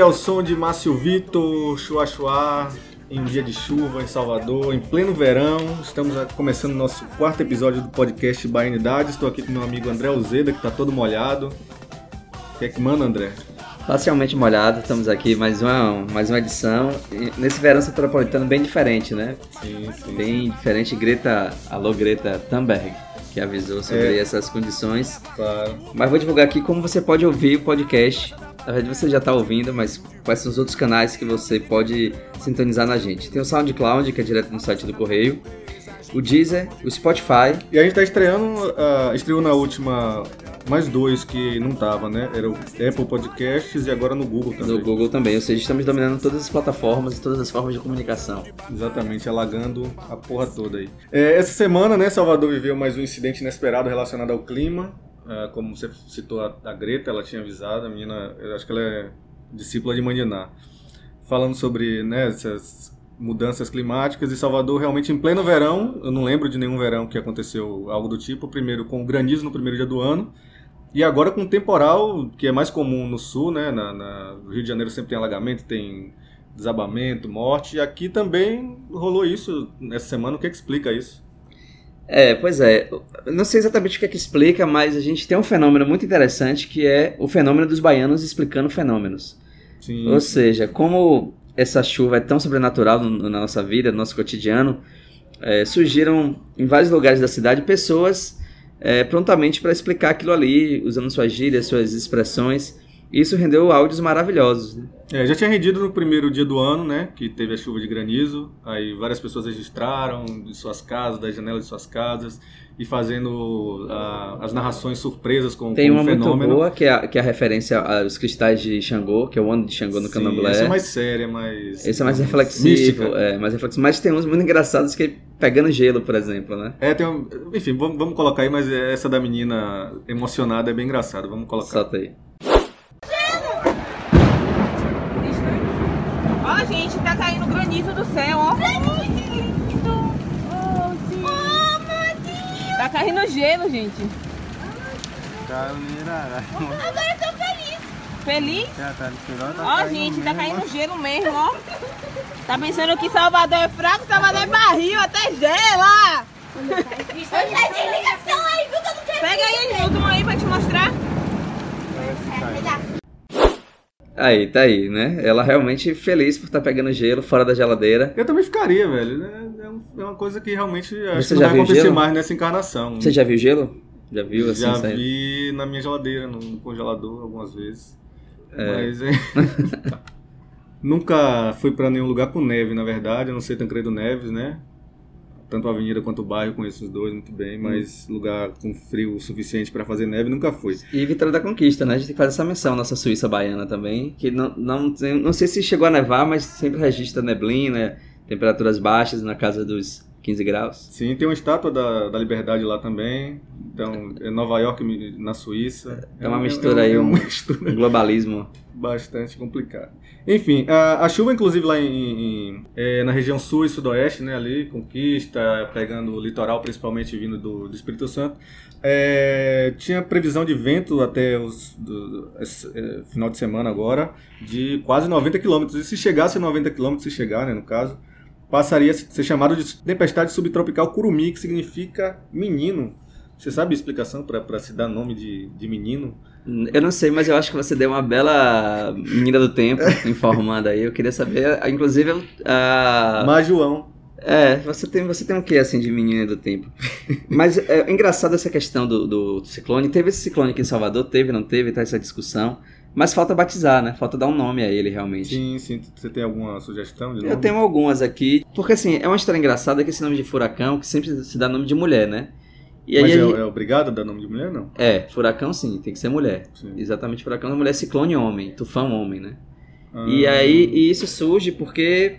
É aí, é o som de Márcio Vitor, Chua Chua, em um dia de chuva em Salvador, em pleno verão. Estamos começando nosso quarto episódio do podcast Baianidade. Estou aqui com meu amigo André Alzeda, que está todo molhado. O que é que manda, André? Parcialmente molhado, estamos aqui mais uma, mais uma edição. E nesse verão metropolitano bem diferente, né? Sim, sim. Bem diferente. Greta, alô Greta Thunberg, que avisou sobre É. essas condições. Claro. Mas vou divulgar aqui como você pode ouvir o podcast. Na verdade você já está ouvindo, mas quais são os outros canais que você pode sintonizar na gente. Tem o SoundCloud, que é direto no site do Correio. O Deezer, o Spotify. E a gente tá estreando, ah, estreou na última mais dois que não tava, né? Era o Apple Podcasts e agora no Google também. No Google também, ou seja, estamos dominando todas as plataformas e todas as formas de comunicação. Exatamente, alagando a porra toda aí. É, essa semana, né, Salvador viveu mais um incidente inesperado relacionado ao clima. Ah, como você citou a, Greta, ela tinha avisado, a menina, eu acho que ela é discípula de Mandiná. Falando sobre né, essas mudanças climáticas e Salvador realmente em pleno verão, eu não lembro de nenhum verão que aconteceu algo do tipo, primeiro com granizo no primeiro dia do ano, e agora com temporal, que é mais comum no sul, né? Na, na- no Rio de Janeiro sempre tem alagamento, tem desabamento, morte. E aqui também rolou isso essa semana. O que, é que explica isso? É, pois é. Não sei exatamente o que é que explica, mas a gente tem um fenômeno muito interessante que é o fenômeno dos baianos explicando fenômenos. Sim, Ou seja, como essa chuva é tão sobrenatural na nossa vida, no nosso cotidiano, é, surgiram em vários lugares da cidade pessoas é, prontamente para explicar aquilo ali, usando suas gírias, suas expressões. Isso rendeu áudios maravilhosos. né? É, já tinha rendido no primeiro dia do ano, né? Que teve a chuva de granizo. Aí várias pessoas registraram de suas casas, das janelas de suas casas, e fazendo ah, as narrações surpresas com, Tem com uma o muito fenômeno. boa, que é, a, que é a referência aos cristais de Xangô, que é o ano de Xangô no Sim, candomblé. Essa é mais séria, mais. Esse é mais digamos, reflexivo, é, mais reflexivo. Mas tem uns muito engraçados que é pegando gelo, por exemplo, né? É, tem um, enfim, vamos, vamos colocar aí, mas essa da menina emocionada é bem engraçada. Vamos colocar. Solta aí. Ó, gente, tá granizo do céu, ó. Tá caindo gelo, gente. Agora eu tô feliz. Feliz? Já tá tá Ó, gente, tá caindo gelo mesmo, ó. Tá pensando que Salvador é fraco? Salvador é barril, até gela. Sai de ligação aí, viu que eu não quero. Pega aí, Nilton, aí pra te mostrar. Aí, tá aí, né? Ela realmente feliz por estar pegando gelo fora da geladeira. Eu também ficaria, velho. É, é é uma coisa que realmente acho Você que já não vai acontecer gelo? mais nessa encarnação. Você já viu gelo? Já viu assim? Já saindo? vi na minha geladeira, no, congelador, algumas vezes. É. Mas é... Nunca fui pra nenhum lugar com neve, na verdade. Eu não sei Tancredo Neves, né? Tanto a avenida quanto o bairro, conheço os dois muito bem, mas lugar com frio o suficiente pra fazer neve nunca fui. E Vitória da Conquista, né? A gente tem que fazer essa menção, nossa Suíça baiana também. Que não, não, não sei se chegou a nevar, mas sempre registra neblina, temperaturas baixas na casa dos 15 graus. Sim, tem uma estátua da, da Liberdade lá também. Então, é Nova York na Suíça. É uma mistura aí, é um- uma mistura Um globalismo. bastante complicado. Enfim, a, a chuva, inclusive, lá em, em- é, na região sul e sudoeste, né, ali, Conquista, pegando o litoral, principalmente vindo do, do Espírito Santo, é, tinha previsão de vento até os do- esse, é, final de semana agora de quase 90 km. E se chegasse a 90 km, se chegar, né, no caso, passaria a ser chamado de tempestade subtropical Curumi, que significa menino. Você sabe a explicação para se dar nome de, de menino? Eu não sei, mas eu acho que você deu uma bela menina do tempo informando aí. Eu queria saber, inclusive, a. Majuão. É, você tem, você tem o que assim de menina do tempo? Mas é engraçado essa questão do, do ciclone. Teve esse ciclone aqui em Salvador, teve, não teve, tá essa discussão. Mas falta batizar, né? Falta dar um nome a ele realmente. Sim, sim. Você tem alguma sugestão de Eu nome? tenho algumas aqui, porque assim, é uma história engraçada que esse nome de furacão, que sempre se dá nome de mulher, né? E aí Mas a é, gente- é obrigado a dar nome de mulher, não? é, furacão sim, tem que ser mulher. Sim. Exatamente, furacão é mulher, ciclone homem, tufão homem, né? Ah, E aí, e isso surge porque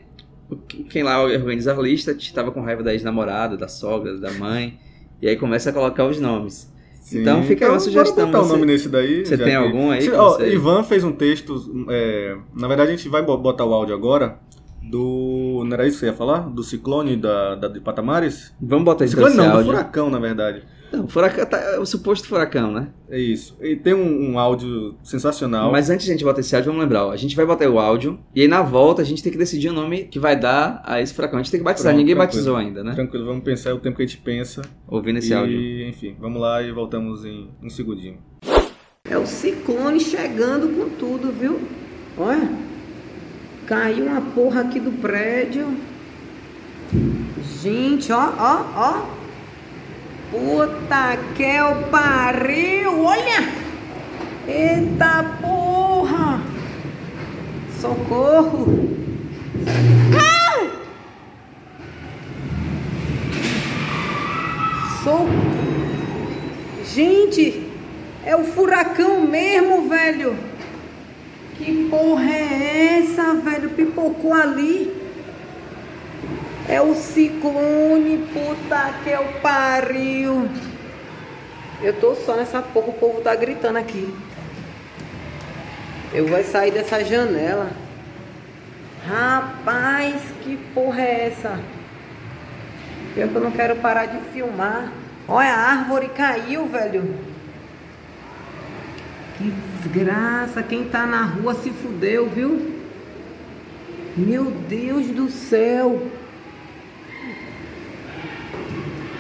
quem lá organiza a lista estava com raiva da ex-namorada, da sogra, da mãe, e aí começa a colocar os nomes. Sim. então fica aí uma bora sugestão, botar o você- nome nesse daí. você tem que- algum aí Se- ó, você- Ivan fez um texto. é, na verdade, a gente vai bo- botar o áudio agora do. Não era isso que você ia falar? Do ciclone da, da, de Patamares? Vamos botar isso Ciclone não, do áudio. furacão, na verdade. Não, furacão tá, é o suposto furacão, né? É isso. E tem um, um áudio sensacional. Mas antes de a gente botar esse áudio, vamos lembrar, ó, a gente vai botar o áudio e aí na volta a gente tem que decidir o nome que vai dar a esse furacão. A gente tem que batizar, Pronto, ninguém batizou ainda, né? Tranquilo, vamos pensar o tempo que a gente pensa. Ouvindo esse e, áudio. enfim, vamos lá e voltamos em um segundinho. É o ciclone chegando com tudo, viu? Olha. Caiu uma porra aqui do prédio. Gente, ó, ó, ó. Puta que eu pariu, olha! Eita porra! Socorro! Socorro! Gente, é o furacão mesmo, velho. Que porra é essa, velho? Pipocou ali. É o ciclone, puta que eu pariu. Eu tô só nessa porra, o povo tá gritando aqui. Eu vou sair dessa janela. Rapaz, que porra é essa? Que eu não quero parar de filmar. Olha, a árvore caiu, velho. Que desgraça. Quem tá na rua se fudeu, viu? Meu Deus do céu.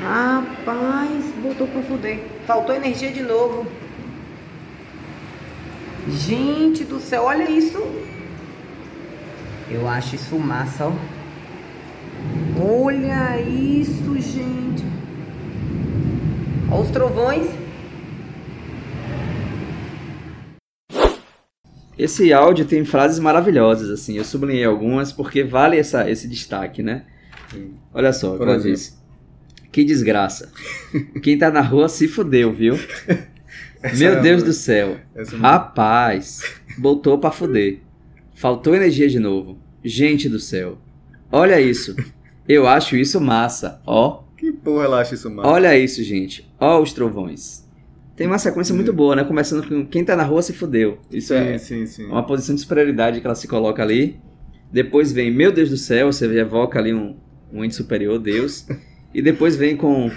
Rapaz, botou pra fuder. Faltou energia de novo. Gente do céu, olha isso. Eu acho isso massa, ó. Olha isso, gente. Olha os trovões. Esse áudio tem frases maravilhosas, assim. Eu sublinhei algumas porque vale essa, esse destaque, né? Olha só, Por como eu disse. Que desgraça. Quem tá na rua se fudeu, viu? Essa Meu é Deus do céu. essa é Rapaz, botou pra fuder. Faltou energia de novo. Gente do céu. Olha isso. Eu acho isso massa. Ó, Que porra ela acha isso, mano? olha isso, gente. Ó os trovões. Tem uma sequência muito boa, né? Começando com quem tá na rua se fudeu. Isso sim, é sim, sim. uma posição de superioridade que ela se coloca ali. Depois vem, meu Deus do céu, você evoca ali um, um ente superior, Deus. E depois vem com,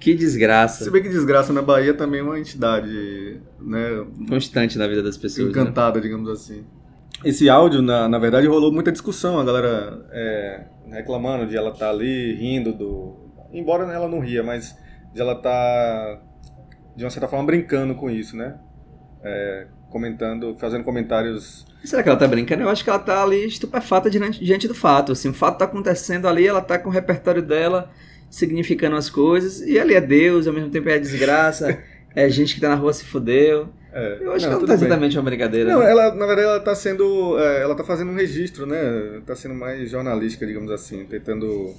que desgraça. Se bem que desgraça na Bahia também é uma entidade, né, Constante na vida das pessoas. né? encantada, digamos assim. Esse áudio, na, na verdade, rolou muita discussão, a galera é, reclamando de ela estar ali, rindo do... Embora ela não ria, mas de ela estar, de uma certa forma, brincando com isso, né? É, comentando, fazendo comentários... Será que ela tá brincando? Eu acho que ela tá ali estupefata diante, diante do fato. Assim, o fato tá acontecendo ali, ela tá com o repertório dela, significando as coisas, e ali é Deus, ao mesmo tempo é desgraça, é gente que tá na rua se fudeu. É, Eu acho que ela não tá bem. exatamente uma brincadeira. Não, né? ela, na verdade, ela tá sendo. é, Ela tá fazendo um registro, né? Tá sendo mais jornalística, digamos assim, tentando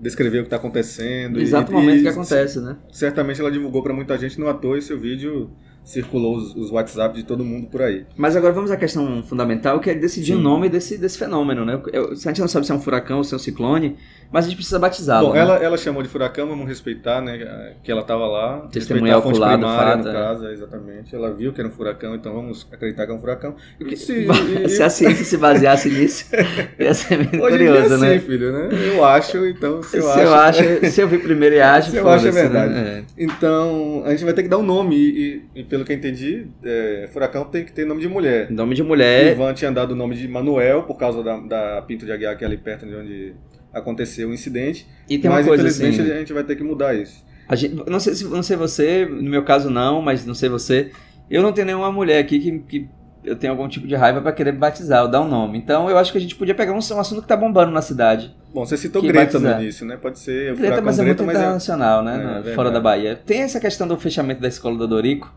descrever o que tá acontecendo. Exato e- momento e que acontece, né? Certamente ela divulgou pra muita gente no ator e seu vídeo circulou os, os WhatsApp de todo mundo por aí. Mas agora vamos à questão fundamental, que é decidir Sim. o nome desse, desse fenômeno, né? Eu- a gente não sabe se é um furacão ou se é um ciclone, mas a gente precisa batizá-lo. Bom, né? ela, ela chamou de furacão, vamos respeitar, né? Que ela tava lá. Testemunha respeitar a fonte ocular do primária, fato, no é. caso, é, exatamente. Ela viu que era um furacão, então vamos acreditar que é um furacão. E se, e- se a ciência se baseasse nisso, ia ser muito Hoje curioso, né? filho, né? Eu acho, então, se Se eu eu, acho... acho, se eu vi primeiro e acho, Se eu acho é foda-se, verdade. né? É. Então, a gente vai ter que dar um nome, e, e- e pelo que eu entendi, é, Furacão tem que ter nome de mulher. Nome de mulher, Ivan tinha dado o nome de Manuel, por causa da, da Pinto de Aguiar, que é ali perto de onde aconteceu o incidente. e tem uma mas, coisa infelizmente, assim, a gente vai ter que mudar isso. a gente, não, sei, se- não sei você, no meu caso não, mas não sei você, eu não tenho nenhuma mulher aqui que, que eu tenho algum tipo de raiva pra querer batizar ou dar um nome. Então eu acho que a gente podia pegar um, um assunto que tá bombando na cidade. Bom, você citou Greta batizar. no início, né? Pode ser Greta, mas é Greta, muito mas é... internacional, né? é, no- verdade. fora da Bahia. Tem essa questão do fechamento da escola do Dorico.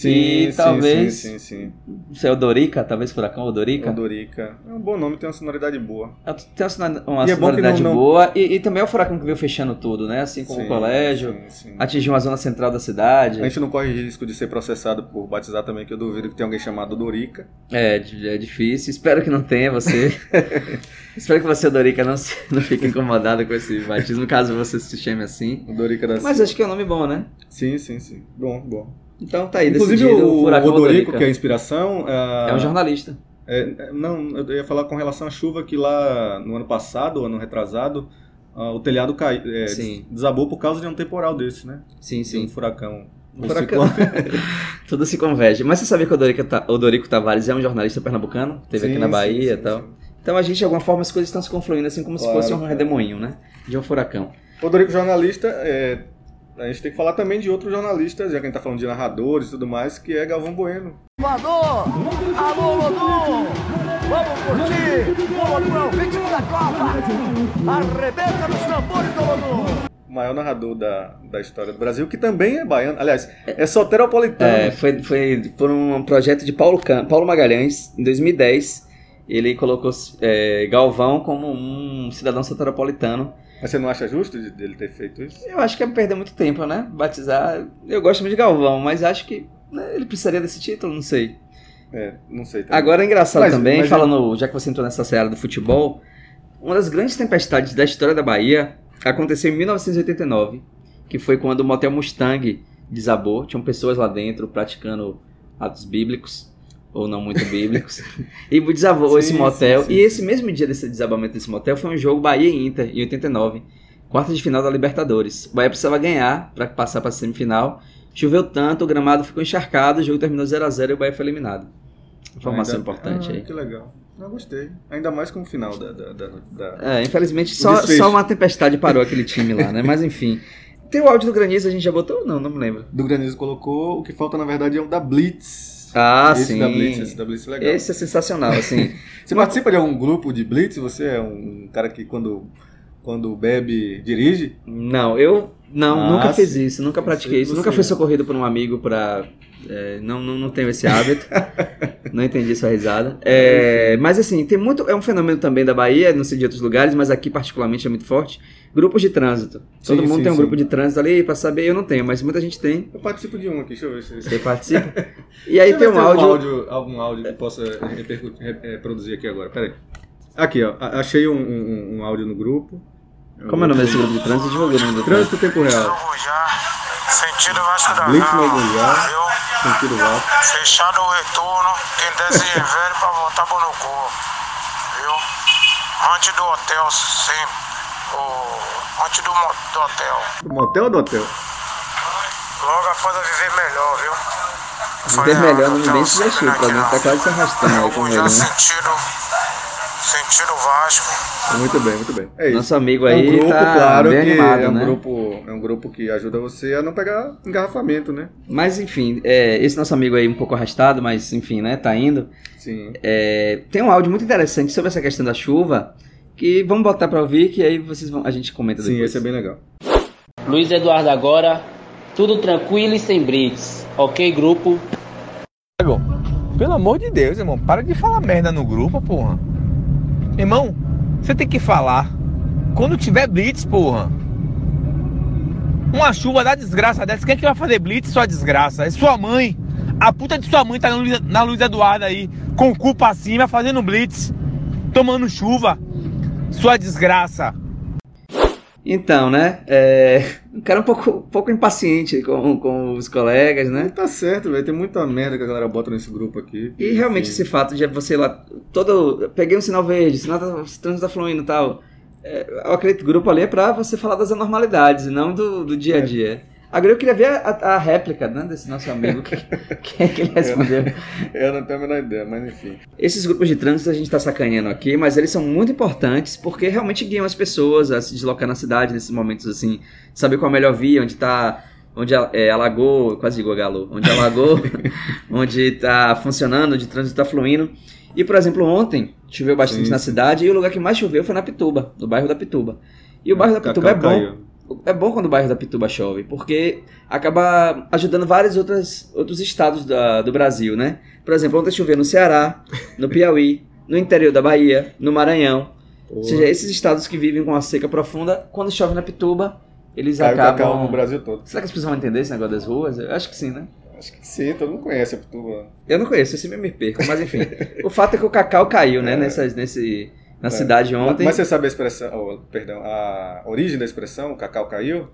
Sim, E sim, talvez- sim, sim, sim. Se é o Dorica, talvez Furacão ou Dorica. Odorica. É um bom nome, tem uma sonoridade boa. Tem uma sonor- uma é sonoridade não- não- boa. E, e também é o furacão que veio fechando tudo, né? Assim como Sim, o colégio. sim, sim. Atingiu a zona central da cidade. A gente não corre risco de ser processado por batizar também, que eu duvido que tenha alguém chamado Dorica. É, di- é difícil. Espero que não tenha você. Espero que você, Dorica, não, se- não fique incomodado com esse batismo, caso você se chame assim. O Dorica da Mas acho que é um nome bom, né? Sim, sim, sim. Bom, bom. Então tá aí, Inclusive o, furacão o Odorico, que é a inspiração... ah, É um jornalista. é, é, não, eu ia falar com relação à chuva que lá no ano passado, ano retrasado, ah, o telhado cai, é, Sim. desabou por causa de um temporal desse, né? Sim, De um sim. furacão. Um furacão. Tudo se converge. Mas você sabia que o Dorico, Ta- o Dorico Tavares é um jornalista pernambucano? Teve aqui Sim, na sim, Bahia e sim, tal. sim. Então a gente, de alguma forma, as coisas estão se confluindo assim como se Claro, fosse um redemoinho, né? De um furacão. O Dorico jornalista, é, a gente tem que falar também de outros jornalistas, já que a gente tá falando de narradores e tudo mais, que é Galvão Bueno. Voador! Alô, Lodum! Vamos curtir! O Lodum é o ritmo da Copa! Arrebenta nos tambores do Lodum! O maior narrador da, da história do Brasil, que também é baiano. Aliás, é soteropolitano. É, foi, foi por um projeto de Paulo, Cam- Paulo Magalhães, em 2010. Ele colocou é, Galvão como um cidadão soteropolitano. Mas você não acha justo de- dele ter feito isso? Eu acho que é perder muito tempo, né? Batizar. Eu gosto muito de Galvão, mas acho que né, ele precisaria desse título, não sei. É, não sei. também. Agora é engraçado Mas- também, mas- falando, já que você entrou nessa seara do futebol, uma das grandes tempestades da história da Bahia aconteceu em 1989, que foi quando o motel Mustang desabou. Tinham pessoas lá dentro praticando atos bíblicos, ou não muito bíblicos, e desabou Sim, esse motel. sim, sim, e esse mesmo dia desse desabamento desse motel foi um jogo Bahia e Inter, em 89, quarta de final da Libertadores. O Bahia precisava ganhar para passar para a semifinal. Choveu tanto, o gramado ficou encharcado, o jogo terminou 0 a 0 e o Bahia foi eliminado. Informação Ainda- importante ah, aí. Que legal. Eu gostei. Ainda mais com o final da. da, da- da- É, infelizmente só, só uma tempestade parou aquele time lá, né? Mas enfim. Tem o áudio do Granizo, a gente já botou? Não, não me lembro. Do Granizo colocou. O que falta, na verdade, é o da Blitz. Ah, esse sim. da Blitz, esse da Blitz é legal. Esse é sensacional, assim. Você participa de algum grupo de Blitz? Você é um cara que quando, quando bebe, dirige? Não, eu não, Ah, nunca fiz sim. isso, nunca pratiquei isso. Nunca fui socorrido por um amigo pra. É, não, não, não tenho esse hábito. não entendi sua risada. É, mas assim, tem muito. É um fenômeno também da Bahia, não sei de outros lugares, mas aqui particularmente é muito forte. Grupos de trânsito. Todo Sim, mundo sim, tem um sim. grupo de trânsito ali pra saber, eu não tenho, mas muita gente tem. Eu participo de um aqui, deixa eu ver se. Você participa. E aí Deixa eu tem um se áudio. Algum áudio que possa reproduzir aqui agora. Pera aí. Aqui, ó. Achei um, um- um áudio no grupo. Como é o nome desse grupo de trânsito? Divulga o nome do trânsito. Trânsito Tempo Real. sentido Vasco da Gama, Gujá. Sentido Vasco. Fechado o retorno, quem desce velho pra voltar pro Nocô, viu? Antes do hotel, sempre. O, antes do, mo- do hotel. Do motel ou do hotel? Logo após a viver melhor, viu? Viver melhor hotel Nubank se vestiu, pra não tá quase se arrastando aí com ele, né? sentido, sentido Vasco. Muito bem, muito bem. É isso. Nosso amigo é um aí grupo, tá claro, bem que animado, é um né? grupo, é um grupo que ajuda você a não pegar engarrafamento, né? Mas enfim, é, esse nosso amigo aí um pouco arrastado, mas enfim, né, tá indo. Sim. É, tem um áudio muito interessante sobre essa questão da chuva, que vamos botar pra ouvir, que aí vocês vão, a gente comenta Sim, depois. esse é bem legal. Luiz Eduardo agora, tudo tranquilo e sem blitz. Ok, grupo? Pelo amor de Deus, irmão, para de falar merda no grupo, porra. Irmão, você tem que falar quando tiver blitz, porra. Uma chuva da desgraça dessa, quem é que vai fazer blitz, sua desgraça? É sua mãe. A puta de sua mãe tá na Luiz, Eduardo aí, com o cu pra cima, fazendo blitz, tomando chuva. Sua desgraça. Então, né, é, um cara um pouco, um pouco impaciente com, com os colegas, né? Tá certo, velho. Tem muita merda que a galera bota nesse grupo aqui. E realmente Enfim. esse fato de você lá, todo, peguei um sinal verde, sinal tá, o trânsito tá fluindo e tal. É, eu acredito que o grupo ali é pra você falar das anormalidades e não do, do dia a dia. Agora eu queria ver a, a réplica né, desse nosso amigo, que, que é que ele respondeu. Eu não tenho a menor ideia, mas enfim. Esses grupos de trânsito a gente está sacaneando aqui, mas eles são muito importantes porque realmente guiam as pessoas a se deslocar na cidade nesses momentos assim, saber qual é a melhor via, onde está, onde é, alagou, quase digo galo, onde alagou, onde está funcionando, onde o trânsito está fluindo. E por exemplo, ontem choveu bastante Sim, na sim. cidade e o lugar que mais choveu foi na Pituba, no bairro da Pituba. E o bairro da Cacau Pituba é bom. caiu. É bom quando o bairro da Pituba chove, porque acaba ajudando vários outras, outros estados da- do Brasil, né? Por exemplo, ontem choveu no Ceará, no Piauí, no interior da Bahia, no Maranhão. Ou seja, esses estados que vivem com a seca profunda, quando chove na Pituba, eles Caiu acabam. no Brasil todo. Será que as pessoas vão entender esse negócio das ruas? Eu acho que sim, né? Acho que sim, todo mundo conhece a Pituba. Eu não conheço, eu sempre me perco, mas enfim. o fato é que o cacau caiu, né? É. Nessas, nesse, na É. cidade ontem. Mas você sabe a expressão, oh, perdão, a origem da expressão, o cacau caiu?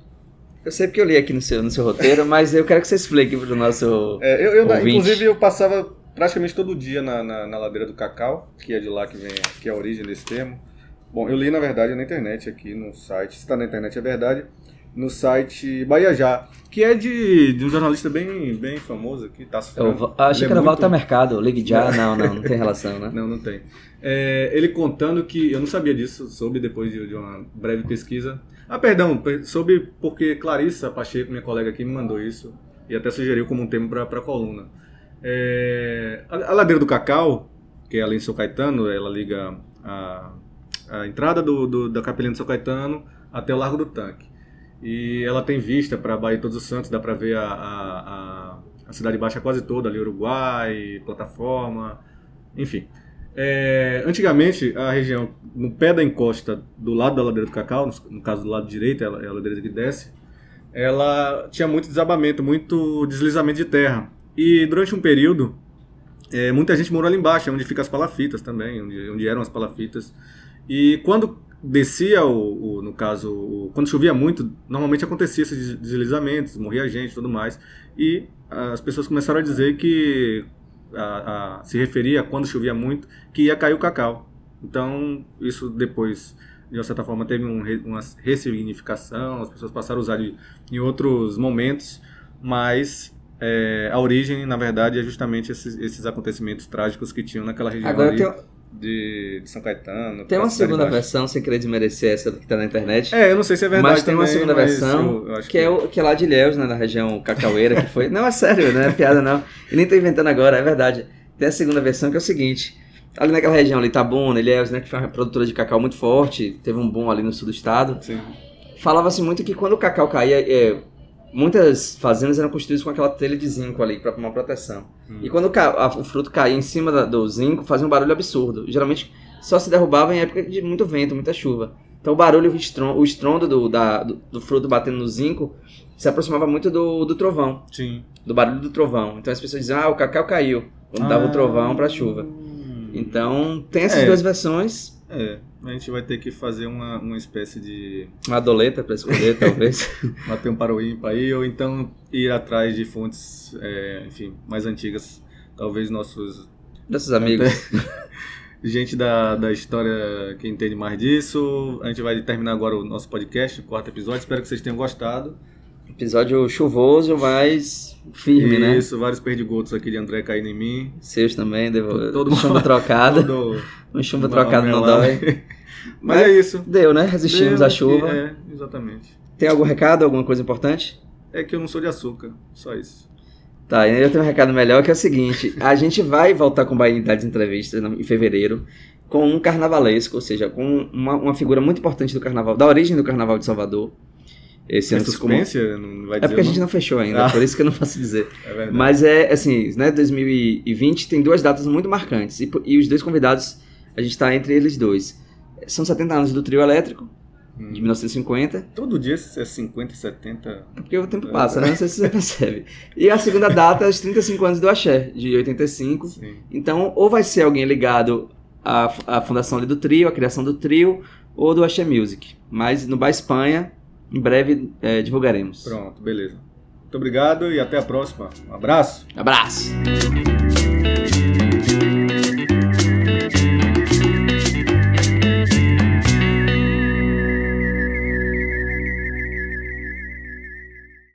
Eu sei porque eu li aqui no seu, no seu roteiro, mas eu quero que você explique pro nosso. É, eu, eu- inclusive, eu passava praticamente todo dia na, na, na ladeira do Cacau, que é de lá que vem, que é a origem desse termo. Bom, eu li na verdade na internet aqui no site, se está na internet é verdade, no site Bahia Já, que é de, de um jornalista bem, bem famoso aqui, Tasso Eu Franco. achei Ele que é era muito- Volta Mercado, Ligue Já. Não, não, não tem relação, né? Não, não tem. É, ele contando que. Eu não sabia disso, soube depois de, de uma breve pesquisa. Ah, perdão, per- soube porque Clarissa Pacheco, minha colega aqui, me mandou isso e até sugeriu como um tema para a coluna. É, a, a Ladeira do Cacau, que é ali em São Caetano, ela liga a, a entrada do, do- da Capelinha de São Caetano até o Largo do Tanque. E ela tem vista para a Bahia de Todos os Santos, dá para ver a, a, a, Cidade Baixa quase toda, ali Uruguai, plataforma, enfim. É, antigamente, a região, no pé da encosta, do lado da ladeira do Cacau, no, caso do lado direito, ela, é a ladeira que desce, ela tinha muito desabamento, muito deslizamento de terra. E durante um período, é, muita gente morou ali embaixo, onde ficam as palafitas também, onde, onde eram as palafitas. E quando descia, o, o- no caso, o- quando chovia muito, normalmente acontecia esses deslizamentos, morria gente e tudo mais. E as pessoas começaram a dizer que, a- a- se referia a quando chovia muito, que ia cair o cacau. Então, isso depois, de uma certa forma, teve um uma ressignificação, as pessoas passaram a usar de- em outros momentos, mas é, a origem, na verdade, é justamente esses, esses acontecimentos trágicos que tinham naquela região Agora ali tem, de, de São Caetano. tem uma segunda versão, sem querer desmerecer essa que tá na internet. É, eu não sei se é verdade mas tem uma também, segunda mas versão eu- eu acho que, é o, que é lá de Ilhéus, né, na região cacaueira, que foi. Não, é sério, não é piada não. E nem tô inventando agora, é verdade. Tem a segunda versão que é o seguinte: ali naquela região ali, Itabuna, Ilhéus, né, que foi uma produtora de cacau muito forte, teve um boom ali no sul do estado. Sim. Falava-se muito que quando o cacau caía, é, muitas fazendas eram construídas com aquela telha de zinco ali para uma proteção. Hum. E quando o, a- fruto caía em cima da- do zinco, fazia um barulho absurdo. Geralmente só se derrubava em época de muito vento, muita chuva. Então o barulho, o estrondo, o estrondo do, da- do, do fruto batendo no zinco se aproximava muito do, do trovão, Sim. do barulho do trovão. Então as pessoas diziam, ah, o cacau caiu, quando dava o trovão para chuva. Hum. Então tem essas É. duas versões. É, a gente vai ter que fazer uma, uma espécie de. Uma doleta para escolher, talvez. bater um ímpar aí, ou então ir atrás de fontes, é, enfim, mais antigas. Talvez nossos. Desses amigos. Gente da, da história que entende mais disso. A gente vai terminar agora o nosso podcast, o quarto episódio. Espero que vocês tenham gostado. Episódio chuvoso, mas firme, né? Isso, vários perdigotos aqui de André caindo em mim. Seus também, devo... Todo- todo um chumbo trocado. Todo Um chumbo trocado não dói. Mas é isso. Deu, né? Resistimos Deu à chuva. É, exatamente. Tem algum recado, alguma coisa importante? É que eu não sou de açúcar, só isso. Tá, e eu tenho um recado melhor que é o seguinte: a gente vai voltar com Bahia das Entrevistas em fevereiro com um carnavalesco, ou seja, com uma, uma figura muito importante do carnaval, da origem do carnaval de Salvador. Esse Tem ano suspense? Não vai É dizer porque a gente não? fechou ainda, Ah. por isso que eu não posso dizer. É. Mas é assim, né? 2020 tem duas datas muito marcantes. E, e os dois convidados, a gente tá entre eles dois. São 70 anos do trio elétrico, Hum. de 1950. Todo dia é 50, 70. É porque o tempo passa, né? Não sei se você percebe. E a segunda data é os 35 anos do Axé, de 85. Sim. Então, ou vai ser alguém ligado à, à fundação do trio, à criação do trio, ou do Axé Music. Mas no Bar Espanha, em breve é, divulgaremos. Pronto, beleza. Muito obrigado e até a próxima. Um abraço. Abraço!